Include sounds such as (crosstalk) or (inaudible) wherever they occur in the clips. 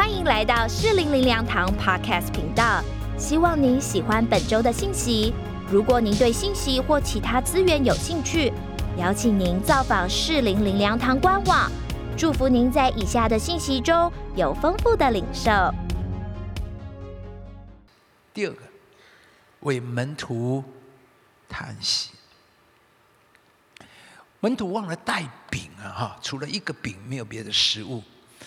欢迎来到适龄灵粮堂 Podcast 频道。希望您喜欢本周的信息。如果您对信息或其他资源有兴趣，邀请您造访适龄灵粮堂官网。祝福您在以下的信息中有丰富的领受。第二个，为门徒叹息。门徒忘了带饼啊！哈，除了一个饼，没有别的食物。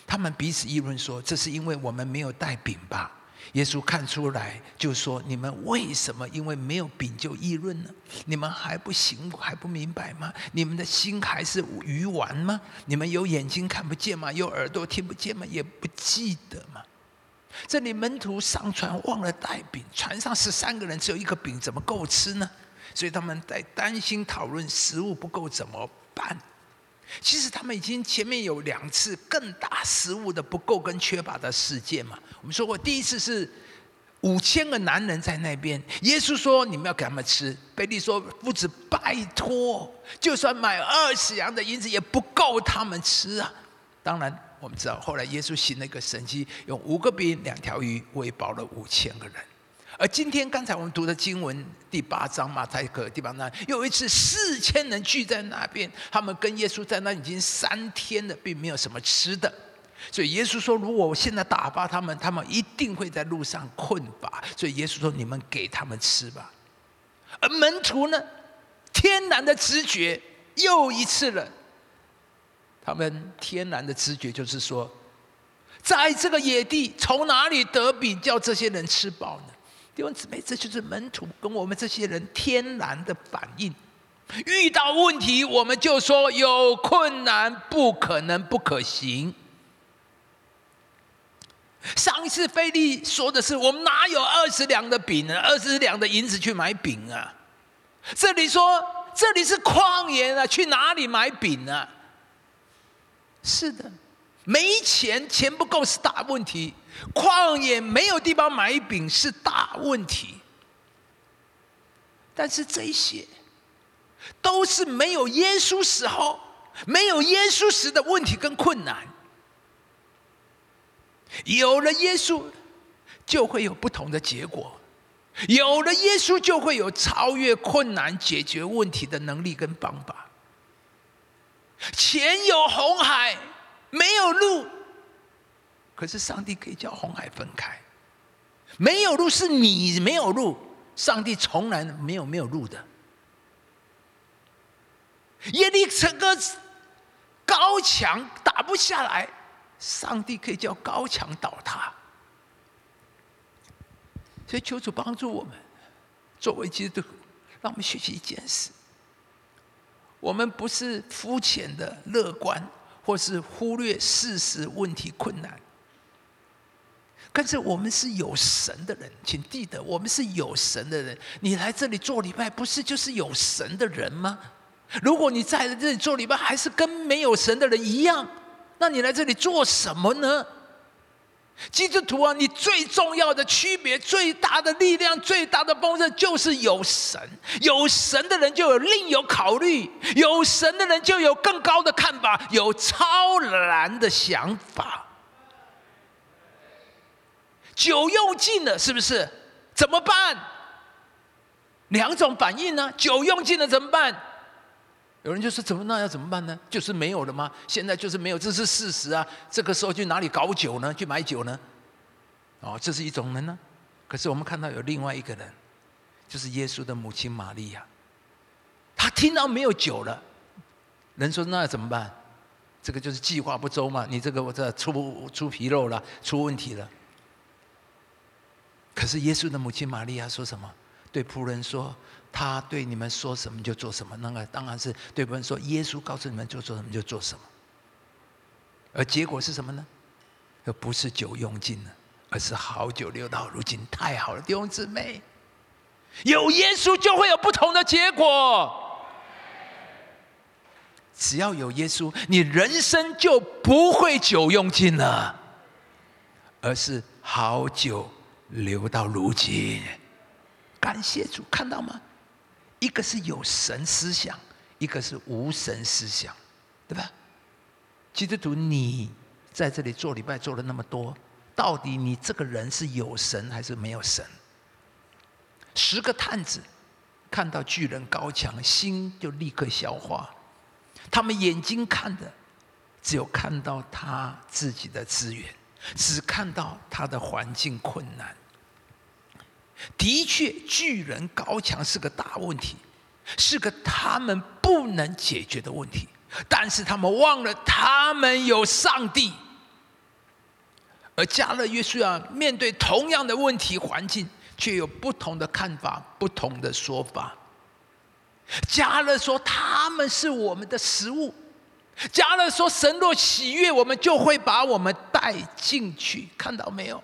他们彼此议论说：“这是因为我们没有带饼吧？”耶稣看出来，就说：“你们为什么因为没有饼就议论呢？你们还不行，还不明白吗？你们的心还是鱼丸吗？你们有眼睛看不见吗？有耳朵听不见吗？也不记得吗？”这里门徒上船忘了带饼，船上十三个人只有一个饼，怎么够吃呢？所以他们在担心讨论食物不够怎么办。其实他们已经前面有两次更大食物的不够跟缺乏的事件嘛。我们说过，第一次是五千个男人在那边，耶稣说你们要给他们吃。贝利说夫子拜托，就算买二十羊的银子也不够他们吃啊。当然我们知道，后来耶稣行了一个神迹，用五个饼两条鱼喂饱了五千个人。而今天刚才我们读的经文第八章马太可第八章，有一次四千人聚在那边，他们跟耶稣在那已经三天了，并没有什么吃的，所以耶稣说：“如果我现在打发他们，他们一定会在路上困乏。”所以耶稣说：“你们给他们吃吧。”而门徒呢，天然的直觉又一次了，他们天然的直觉就是说，在这个野地，从哪里得饼叫这些人吃饱呢？弟兄姊妹，这就是门徒跟我们这些人天然的反应。遇到问题，我们就说有困难，不可能，不可行。上一次菲利说的是：我们哪有二十两的饼呢？二十两的银子去买饼啊？这里说这里是旷野啊，去哪里买饼啊？是的。没钱，钱不够是大问题；旷野没有地方买饼是大问题。但是这些都是没有耶稣时候、没有耶稣时的问题跟困难。有了耶稣，就会有不同的结果；有了耶稣，就会有超越困难、解决问题的能力跟方法。前有红海。没有路，可是上帝可以叫红海分开。没有路是你没有路，上帝从来没有没有路的。耶利哥高墙打不下来，上帝可以叫高墙倒塌。所以求主帮助我们，作为基督徒，让我们学习一件事：我们不是肤浅的乐观。或是忽略事实、问题、困难，但是我们是有神的人，请记得，我们是有神的人。你来这里做礼拜，不是就是有神的人吗？如果你在这里做礼拜，还是跟没有神的人一样，那你来这里做什么呢？基督徒啊，你最重要的区别、最大的力量、最大的丰盛，就是有神。有神的人就有另有考虑，有神的人就有更高的看法，有超然的想法。酒用尽了，是不是？怎么办？两种反应呢？酒用尽了怎么办？有人就说：“怎么那要怎么办呢？就是没有了吗？现在就是没有，这是事实啊！这个时候去哪里搞酒呢？去买酒呢？哦，这是一种人呢。可是我们看到有另外一个人，就是耶稣的母亲玛利亚。他听到没有酒了，人说那要怎么办？这个就是计划不周嘛！你这个我这出出纰漏了，出问题了。可是耶稣的母亲玛利亚说什么？对仆人说。”他对你们说什么就做什么，那个当然是对不人说。耶稣告诉你们就做什么就做什么，而结果是什么呢？而不是酒用尽了，而是好酒留到如今。太好了，弟兄姊妹，有耶稣就会有不同的结果。只要有耶稣，你人生就不会酒用尽了，而是好酒留到如今。感谢主，看到吗？一个是有神思想，一个是无神思想，对吧？基督徒，你在这里做礼拜做了那么多，到底你这个人是有神还是没有神？十个探子看到巨人高墙，心就立刻消化。他们眼睛看的只有看到他自己的资源，只看到他的环境困难。的确，巨人高墙是个大问题，是个他们不能解决的问题。但是他们忘了，他们有上帝。而加勒约书亚面对同样的问题环境，却有不同的看法、不同的说法。加勒说：“他们是我们的食物。”加勒说：“神若喜悦，我们就会把我们带进去。”看到没有？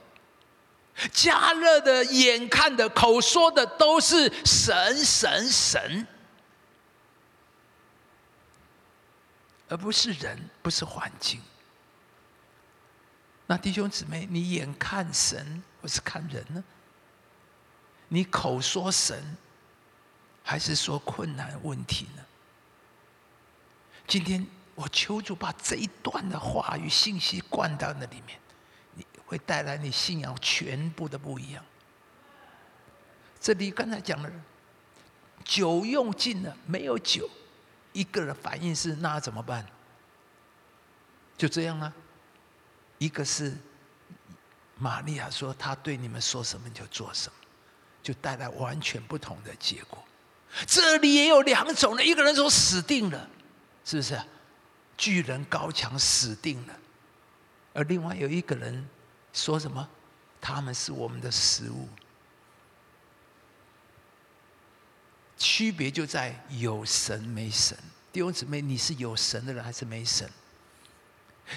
加勒的眼看的、口说的都是神、神、神，而不是人，不是环境。那弟兄姊妹，你眼看神，或是看人呢？你口说神，还是说困难问题呢？今天我求主把这一段的话语信息灌到那里面，会带来你信仰全部的不一样。这里刚才讲了，酒用尽了，没有酒，一个人反应是那怎么办？就这样啊。一个是玛利亚说，他对你们说什么就做什么，就带来完全不同的结果。这里也有两种人，一个人说死定了，是不是？巨人高墙死定了，而另外有一个人说什么？他们是我们的食物。区别就在有神没神。弟兄姊妹，你是有神的人还是没神？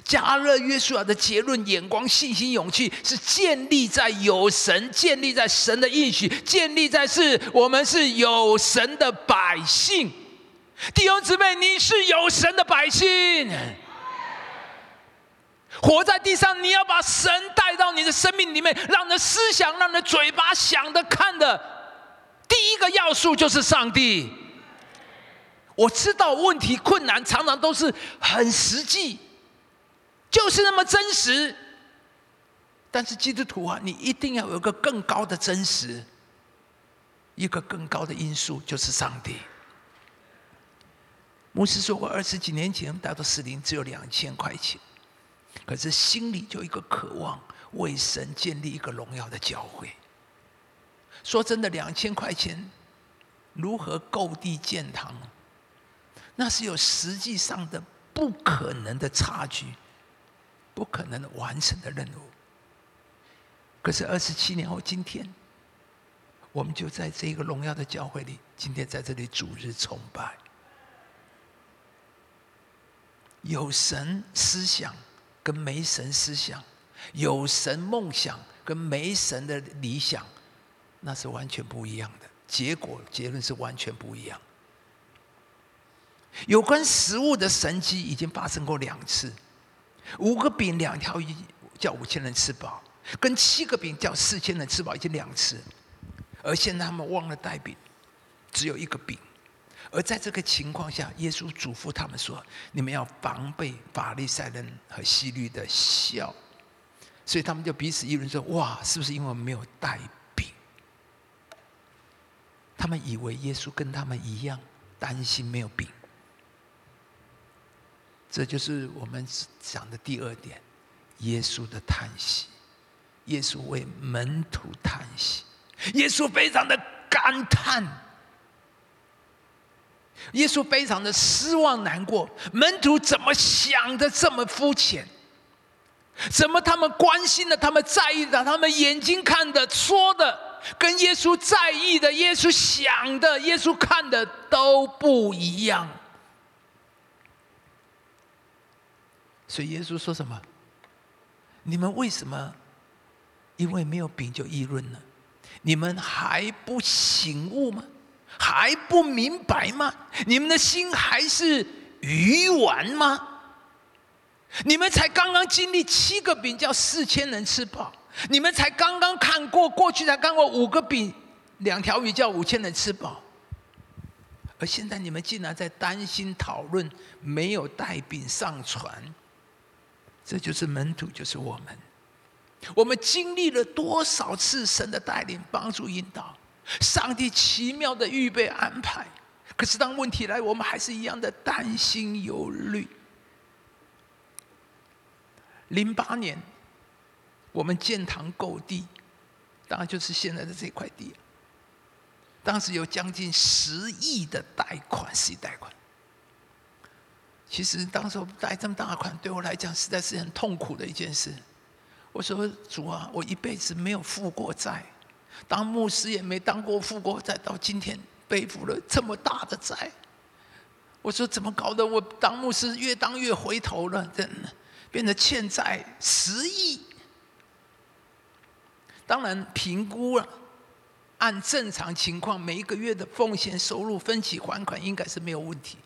加勒约书亚的结论、眼光、信心、勇气，是建立在有神，建立在神的应许，建立在是我们是有神的百姓。弟兄姊妹，你是有神的百姓，活在地上，你要把神带到你的生命里面，让你的思想、让你的嘴巴想的、看的，第一个要素就是上帝。我知道问题、困难常常都是很实际。就是那么真实，但是基督徒啊，你一定要有个更高的真实，一个更高的因素就是上帝。牧师说过，二十几年前带到士林只有两千块钱，可是心里就一个渴望，为神建立一个荣耀的教会。说真的，两千块钱如何购地建堂？那是有实际上的不可能的差距。不可能完成的任务。可是二十七年后，今天，我们就在这个荣耀的教会里，今天在这里主日崇拜，有神思想跟没神思想，有神梦想跟没神的理想，那是完全不一样的。结果结论是完全不一样。有关食物的神迹已经发生过两次。五个饼两条鱼叫五千人吃饱，跟七个饼叫四千人吃饱已经两次，而现在他们忘了带饼，只有一个饼。而在这个情况下，耶稣嘱咐他们说：“你们要防备法利赛人和西律的笑。”所以他们就彼此议论说：“哇，是不是因为我没有带饼？”他们以为耶稣跟他们一样担心没有饼。这就是我们讲的第二点，耶稣的叹息，耶稣为门徒叹息，耶稣非常的感叹，耶稣非常的失望难过，门徒怎么想的这么肤浅？怎么他们关心的、他们在意的、他们眼睛看的、说的，跟耶稣在意的、耶稣想的、耶稣看的都不一样？所以耶稣说什么？你们为什么因为没有饼就议论呢？你们还不醒悟吗？还不明白吗？你们的心还是鱼丸吗？你们才刚刚经历七个饼叫四千人吃饱，你们才刚刚看过过去才看过五个饼两条鱼叫五千人吃饱，而现在你们竟然在担心讨论没有带饼上船。这就是门徒，就是我们。我们经历了多少次神的带领、帮助、引导，上帝奇妙的预备安排。可是当问题来，我们还是一样的担心忧虑。零八年，我们建堂购地，当然就是现在的这块地。当时有将近十亿的贷款，十亿贷款。其实当时贷这么大款，对我来讲实在是很痛苦的一件事。我说主啊，我一辈子没有负过债，当牧师也没当过富过债，到今天背负了这么大的债。我说怎么搞的？我当牧师越当越回头了，真的变得欠债十亿。当然评估了，按正常情况，每一个月的奉献收入分期还款应该是没有问题。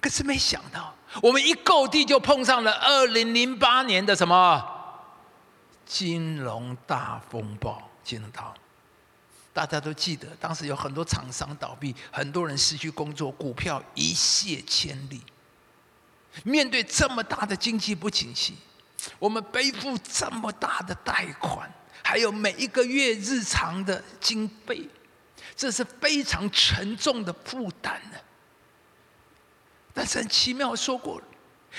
可是没想到，我们一购地就碰上了二零零八年的什么？金融大风暴，金融大，大家都记得，当时有很多厂商倒闭，很多人失去工作，股票一泻千里。面对这么大的经济不景气，我们背负这么大的贷款，还有每一个月日常的经费，这是非常沉重的负担呢。但是很奇妙，说过。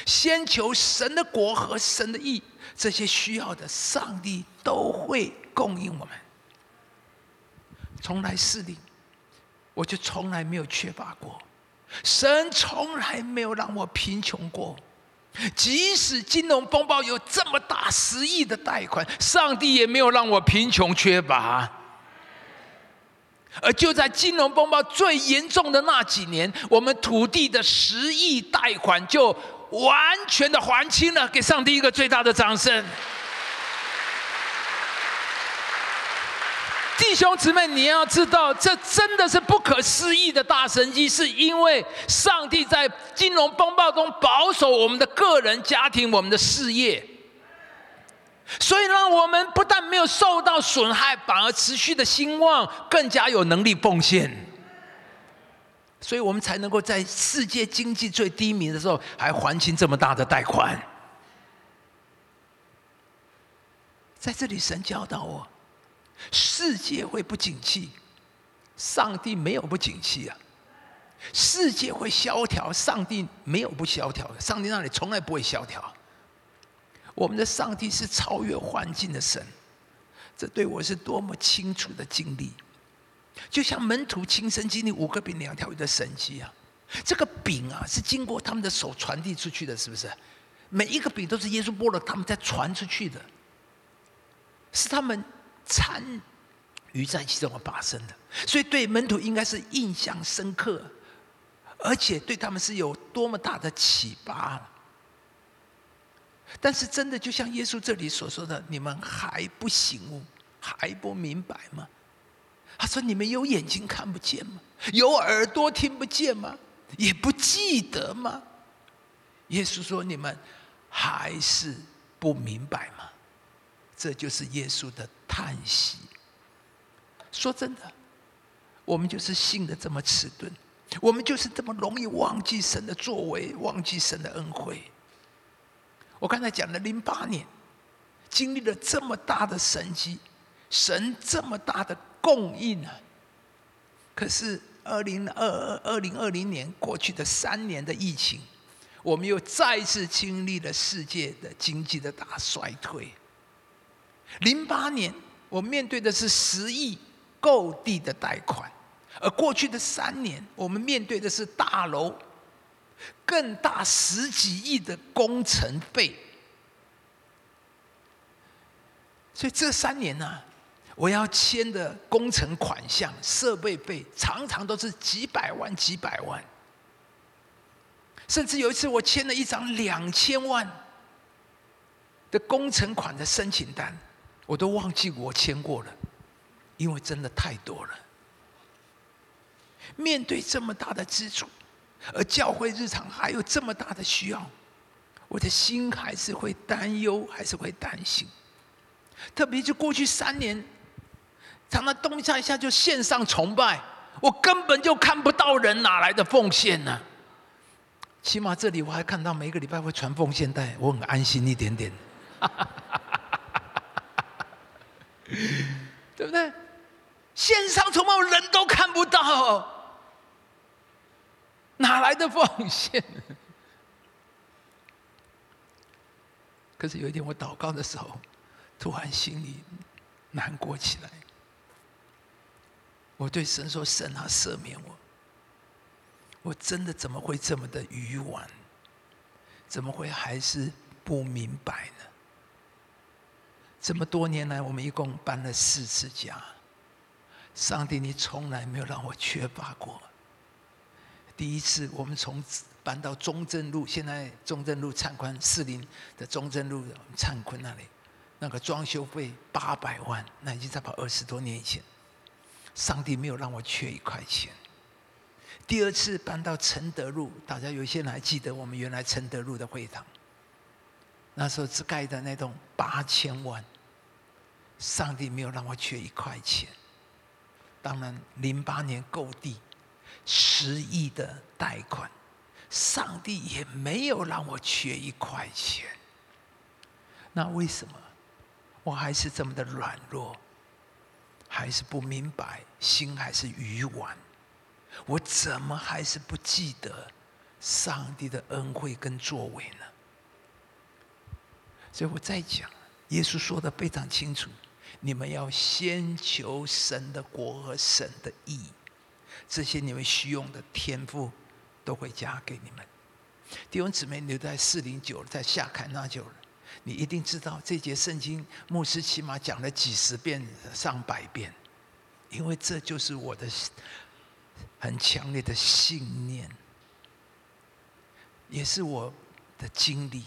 先求神的国和神的义，这些需要的，上帝都会供应我们。从来是你，我就从来没有缺乏过。神从来没有让我贫穷过，即使金融风暴有这么大十亿的贷款，上帝也没有让我贫穷缺乏。而就在金融风暴最严重的那几年，我们土地的十亿贷款就。完全的还清了，给上帝一个最大的掌声。弟兄姊妹，你要知道，这真的是不可思议的大神迹，是因为上帝在金融风暴中保守我们的个人、家庭、我们的事业，所以让我们不但没有受到损害，反而持续的兴旺，更加有能力奉献。所以我们才能够在世界经济最低迷的时候，还还清这么大的贷款。在这里，神教导我：世界会不景气，上帝没有不景气啊；世界会萧条，上帝没有不萧条的，上帝那里从来不会萧条。我们的上帝是超越环境的神，这对我是多么清楚的经历。就像门徒亲身经历五个饼两条鱼的神迹啊，这个饼啊是经过他们的手传递出去的，是不是？每一个饼都是耶稣剥了，他们再传出去的，是他们参与在其中而发生的，所以对门徒应该是印象深刻，而且对他们是有多么大的启发。但是真的就像耶稣这里所说的，你们还不醒悟，还不明白吗？他说：“你们有眼睛看不见吗？有耳朵听不见吗？也不记得吗？”耶稣说：“你们还是不明白吗？”这就是耶稣的叹息。说真的，我们就是信的这么迟钝，我们就是这么容易忘记神的作为，忘记神的恩惠。我刚才讲了零八年，经历了这么大的神迹，神这么大的。供应啊！可是二零二二二零二零年过去的三年的疫情，我们又再次经历了世界的经济的大衰退。零八年我面对的是十亿购地的贷款，而过去的三年我们面对的是大楼更大十几亿的工程费。所以这三年呢？我要签的工程款项、设备费，常常都是几百万、几百万。甚至有一次，我签了一张两千万的工程款的申请单，我都忘记我签过了，因为真的太多了。面对这么大的支出，而教会日常还有这么大的需要，我的心还是会担忧，还是会担心。特别是过去三年。常常动一下一下就线上崇拜，我根本就看不到人，哪来的奉献呢？起码这里我还看到每个礼拜会传奉献袋，我很安心一点点。(laughs) (laughs) 对不对？线上筹码人都看不到，(laughs) 哪来的奉献？(laughs) 可是有一天我祷告的时候，突然心里难过起来。我对神说：“神啊，赦免我！我真的怎么会这么的愚顽？怎么会还是不明白呢？这么多年来，我们一共搬了四次家，上帝，你从来没有让我缺乏过。第一次，我们从搬到中正路，现在中正路灿坤四林的中正路灿坤那里，那个装修费八百万，那已经在跑二十多年以前。”上帝没有让我缺一块钱。第二次搬到承德路，大家有些人还记得我们原来承德路的会堂，那时候只盖的那栋八千万，上帝没有让我缺一块钱。当然，零八年购地十亿的贷款，上帝也没有让我缺一块钱。那为什么我还是这么的软弱？还是不明白，心还是愚顽，我怎么还是不记得上帝的恩惠跟作为呢？所以我在讲，耶稣说的非常清楚：你们要先求神的国和神的义，这些你们需用的天赋都会加给你们。弟兄姊妹留在四零九，在下坎那就了。你一定知道这节圣经，牧师起码讲了几十遍、上百遍，因为这就是我的很强烈的信念，也是我的经历。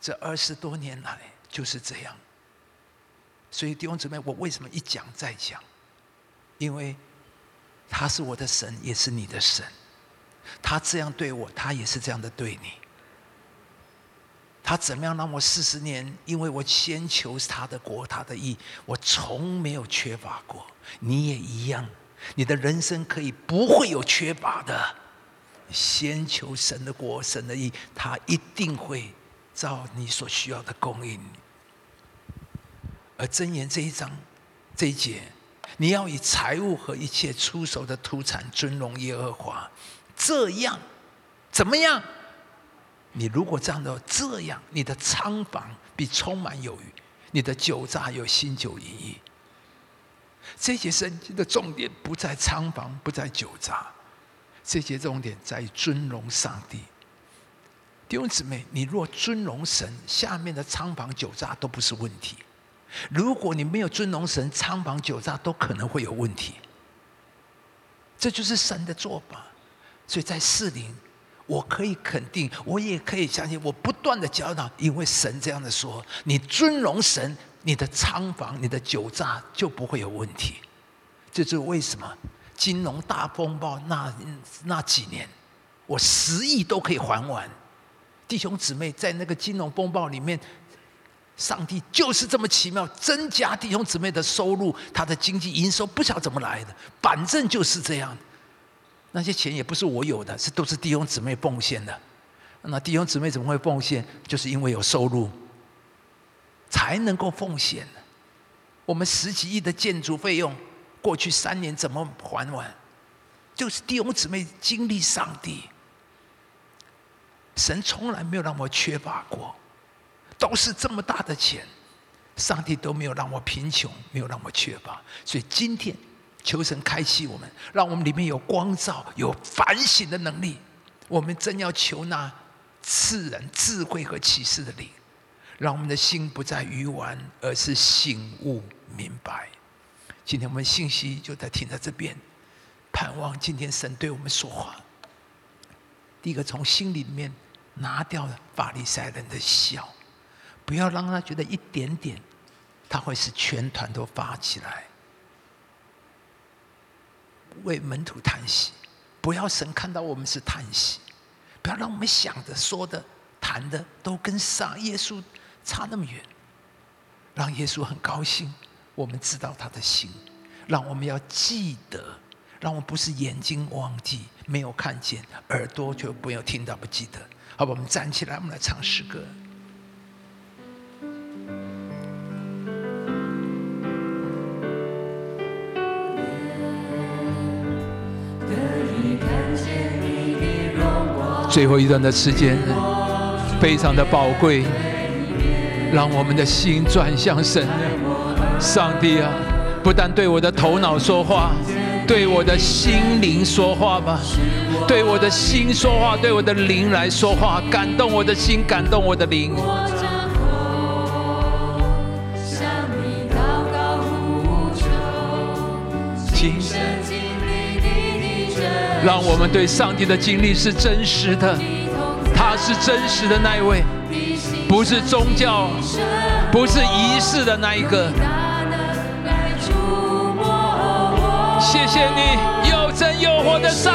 这二十多年来就是这样。所以弟兄姊妹，我为什么一讲再讲？因为他是我的神，也是你的神。他这样对我，他也是这样的对你。他怎么样让我四十年？因为我先求他的国，他的义，我从没有缺乏过。你也一样，你的人生可以不会有缺乏的。先求神的国，神的义，他一定会照你所需要的供应。而箴言这一章这一节，你要以财物和一切出手的土产尊荣耶和华，这样怎么样？你如果这样的这样，你的仓房必充满有余，你的酒榨有新酒盈溢。这些圣经的重点不在仓房，不在酒榨，这些重点在尊荣上帝。弟兄姊妹，你若尊荣神，下面的仓房酒榨都不是问题；如果你没有尊荣神，仓房酒榨都可能会有问题。这就是神的做法，所以在四零。我可以肯定，我也可以相信。我不断的教导，因为神这样的说：你尊荣神，你的仓房、你的酒榨就不会有问题。这就是为什么金融大风暴那那几年，我十亿都可以还完。弟兄姊妹，在那个金融风暴里面，上帝就是这么奇妙，增加弟兄姊妹的收入，他的经济营收不晓怎么来的，反正就是这样。那些钱也不是我有的，是都是弟兄姊妹奉献的。那弟兄姊妹怎么会奉献？就是因为有收入，才能够奉献我们十几亿的建筑费用，过去三年怎么还完？就是弟兄姊妹经历上帝，神从来没有让我缺乏过，都是这么大的钱，上帝都没有让我贫穷，没有让我缺乏。所以今天。求神开启我们，让我们里面有光照、有反省的能力。我们真要求那赐人智慧和启示的灵，让我们的心不再愚顽，而是醒悟明白。今天我们信息就在停在这边，盼望今天神对我们说话。第一个，从心里面拿掉了法利赛人的笑，不要让他觉得一点点，他会使全团都发起来。为门徒叹息，不要神看到我们是叹息，不要让我们想的、说的、谈的都跟上耶稣差那么远。让耶稣很高兴，我们知道他的心，让我们要记得，让我们不是眼睛忘记没有看见，耳朵就不要听到不记得。好吧，我们站起来，我们来唱诗歌。最后一段的时间非常的宝贵，让我们的心转向神。上帝啊，不但对我的头脑说话，对我的心灵说话吧，对我的心说话，对我的灵来说话，感动我的心，感动我的灵。让我们对上帝的经历是真实的，他是真实的那一位，不是宗教，不是仪式的那一个。谢谢你，又真又活的上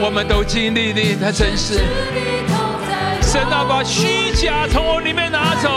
我们都经历你的真实。神啊，把虚假从我里面拿走，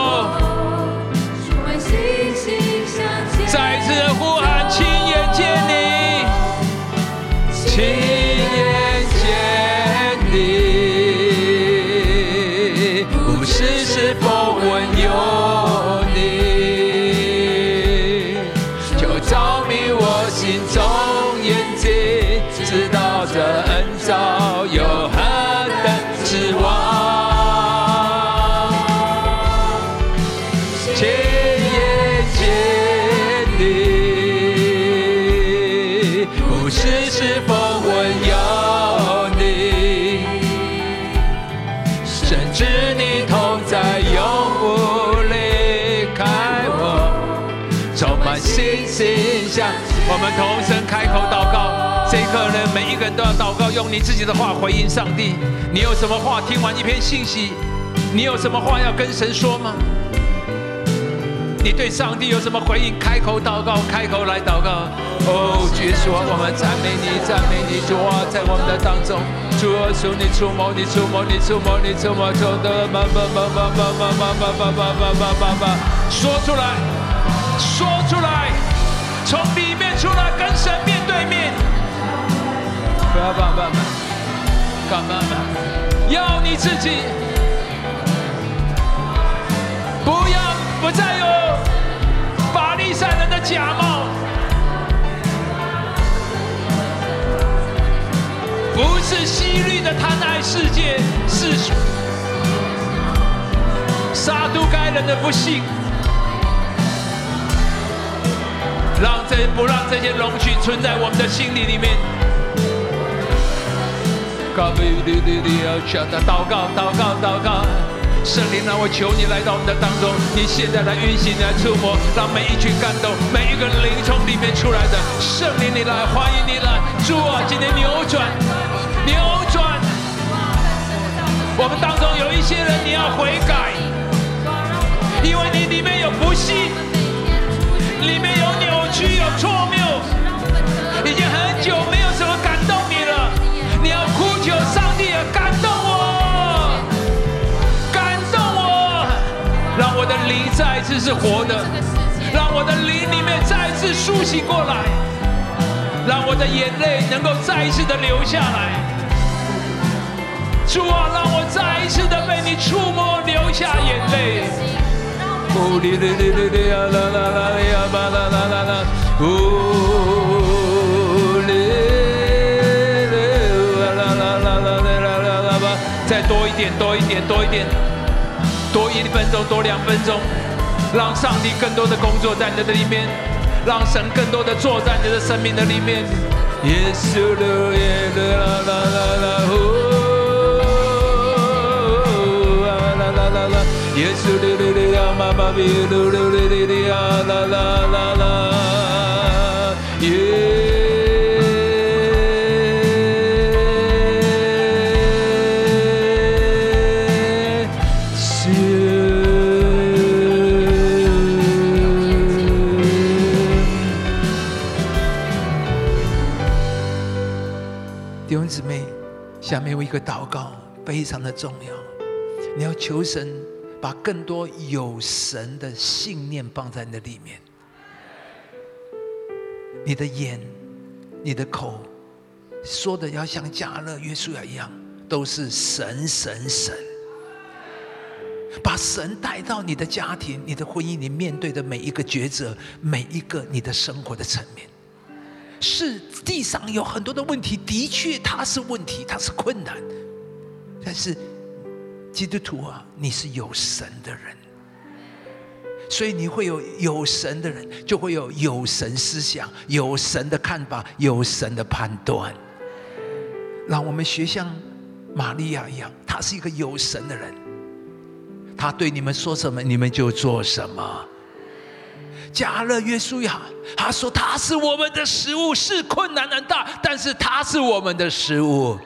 一个人都要祷告，用你自己的话回应上帝。你有什么话？听完一篇信息，你有什么话要跟神说吗？你对上帝有什么回应？开口祷告，开口来祷告。哦，耶稣，我们赞美你，赞美你，主啊，在我们的当中，主啊，求你触摸，你触摸，你触摸，你触摸，求的吧吧吧吧吧吧吧吧吧吧吧吧吧，说出来，说出来。从里面出来，跟神面对面。不要爸爸们，干妈妈，要你自己，不要不再有法利赛人的假冒，不是西律的贪爱世界，是杀都该人的不幸。让这不让这些龙群存在我们的心里里面。祷告，祷告，祷告，圣灵啊，我求你来到我们的当中，你现在来运行，来触摸，让每一群感动，每一个灵从里面出来的圣灵，你来，欢迎你来，主啊，今天扭转，扭转。我们当中有一些人，你要悔改，因为你里面有不幸，里面有扭。曲有错谬，已经很久没有灵再一次是活的，让我的灵里面再一次苏醒过来，让我的眼泪能够再一次的流下来。主啊，让我再一次的被你触摸，流下眼泪。哦，哩哩哩哩哩呀啦啦啦呀吧啦啦啦啦，哦，哩哩啦啦啦啦啦啦啦吧，再多一点，多一点，多一点，多一分钟，多两分钟，让上帝更多的工作在你的里面，让神更多的坐在你的生命的里面。耶稣的耶稣啦啦啦啦，哦，啦啦啦啦，耶稣的力量，妈妈比噜噜的力量，啦啦啦啦，耶。一个祷告，非常的重要。你要求神把更多有神的信念放在那里面。你的眼、你的口说的要像加勒、约书亚一样，都是神、神、神。把神带到你的家庭、你的婚姻，你面对的每一个抉择，每一个你的生活的层面。是地上有很多的问题，的确它是问题，它是困难。但是基督徒啊，你是有神的人，所以你会有有神的人，就会有有神思想、有神的看法、有神的判断。让我们学像玛利亚一样，他是一个有神的人，他对你们说什么，你们就做什么。加勒约书亚，他说他是我们的食物，是困难很大，但是他是我们的食物。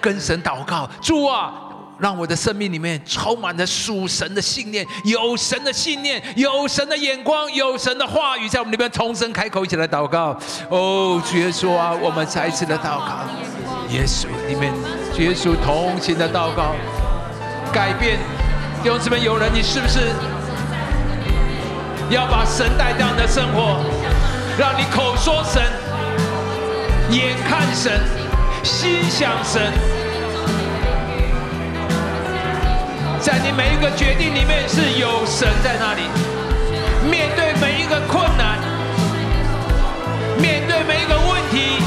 跟神祷告，主啊，让我的生命里面充满着属神的信念，有神的信念，有神的眼光，有神的话语，在我们里面重生开口，一起来祷告。哦，主耶稣啊，我们再一次的祷告，耶稣里面，主耶稣同情的祷告，改变弟兄姊妹，有人，你是不是？要把神带到你的生活，让你口说神，眼看神，心想神，在你每一个决定里面是有神在那里。面对每一个困难，面对每一个问题，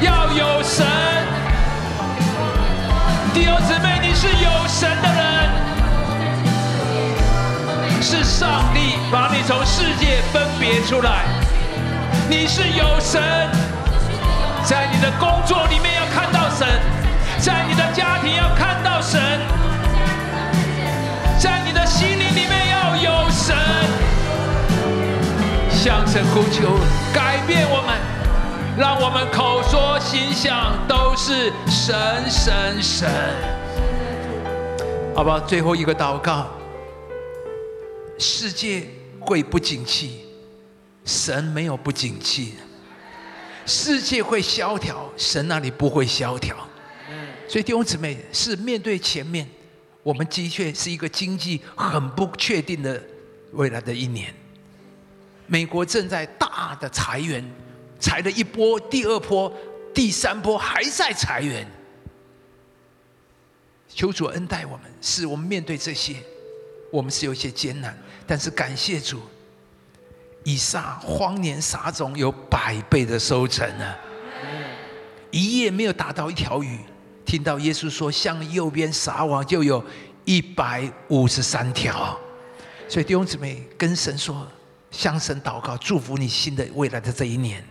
要有神。弟兄姊妹，你是有神的人。是上帝把你从世界分别出来，你是有神，在你的工作里面要看到神，在你的家庭要看到神，在你的心灵里面要有神，向神呼求改变我们，让我们口说心想都是神神神，好吧，最后一个祷告。世界会不景气，神没有不景气。世界会萧条，神那里不会萧条。所以弟兄姊妹，是面对前面，我们的确是一个经济很不确定的未来的一年。美国正在大的裁员，裁了一波，第二波、第三波还在裁员。求主恩待我们，使我们面对这些，我们是有些艰难。但是感谢主，以撒荒年撒种有百倍的收成呢。一夜没有打到一条鱼，听到耶稣说向右边撒网就有一百五十三条。所以弟兄姊妹跟神说，向神祷告，祝福你新的未来的这一年，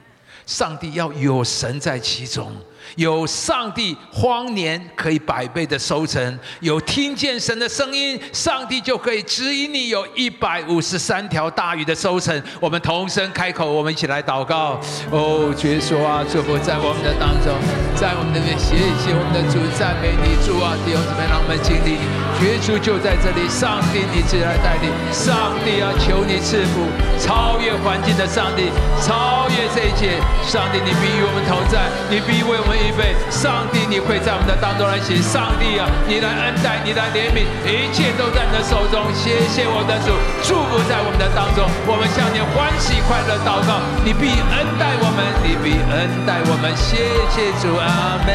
上帝要有神在其中。有上帝荒年可以百倍的收成，有听见神的声音，上帝就可以指引你有一百五十三条大鱼的收成。我们同声开口，我们一起来祷告。哦，耶稣啊，祝福在我们的当中，在我们的面，谢谢我们的主，赞美你，主啊，弟兄姊妹，让我们经历耶稣就在这里，上帝你自己来带领，上帝啊，求你赐福，超越环境的上帝，超越这一切，上帝你必与我们同在，你必为我们。预备，上帝，你会在我们的当中来行。上帝啊，你来恩待，你来怜悯，一切都在你的手中。谢谢我的主，祝福在我们的当中。我们向你欢喜快乐祷告，你必恩待我们，你必恩待我们。谢谢主，阿门。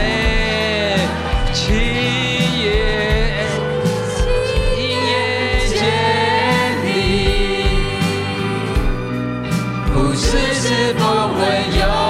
亲眼亲眼见你，不是是否温柔。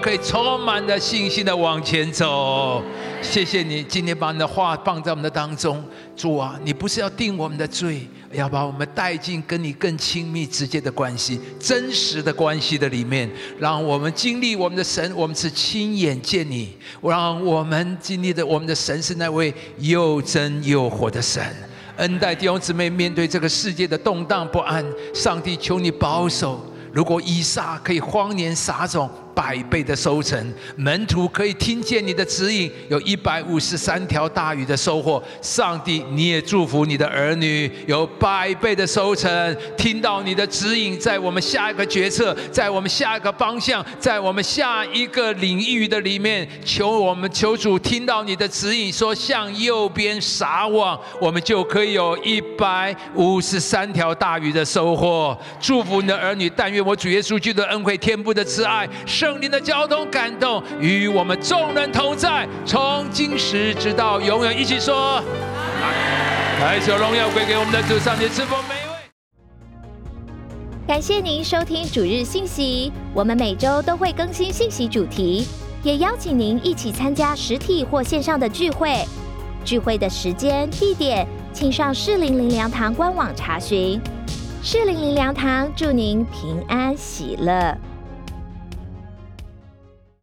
可以充满着信心的往前走。谢谢你今天把你的话放在我们的当中，主啊，你不是要定我们的罪，要把我们带进跟你更亲密、直接的关系、真实的关系的里面，让我们经历我们的神，我们是亲眼见你，让我们经历的我们的神是那位又真又活的神。恩待弟兄姊妹，面对这个世界的动荡不安，上帝求你保守。如果以撒可以荒年撒种。百倍的收成，门徒可以听见你的指引，有一百五十三条大鱼的收获。上帝，你也祝福你的儿女有百倍的收成。听到你的指引，在我们下一个决策，在我们下一个方向，在我们下一个领域的里面，求我们求主听到你的指引，说向右边撒网，我们就可以有一百五十三条大鱼的收获。祝福你的儿女，但愿我主耶稣基督的恩惠、天父的慈爱。灵的交通感动与我们众人同在，从今时直到永远，一起说：来，求荣耀归给我们的主上帝，赐福每一位。感谢您收听主日信息，我们每周都会更新信息主题，也邀请您一起参加实体或线上的聚会。聚会的时间、地点，请上适龄灵粮堂官网查询。适龄灵粮堂祝您平安喜乐。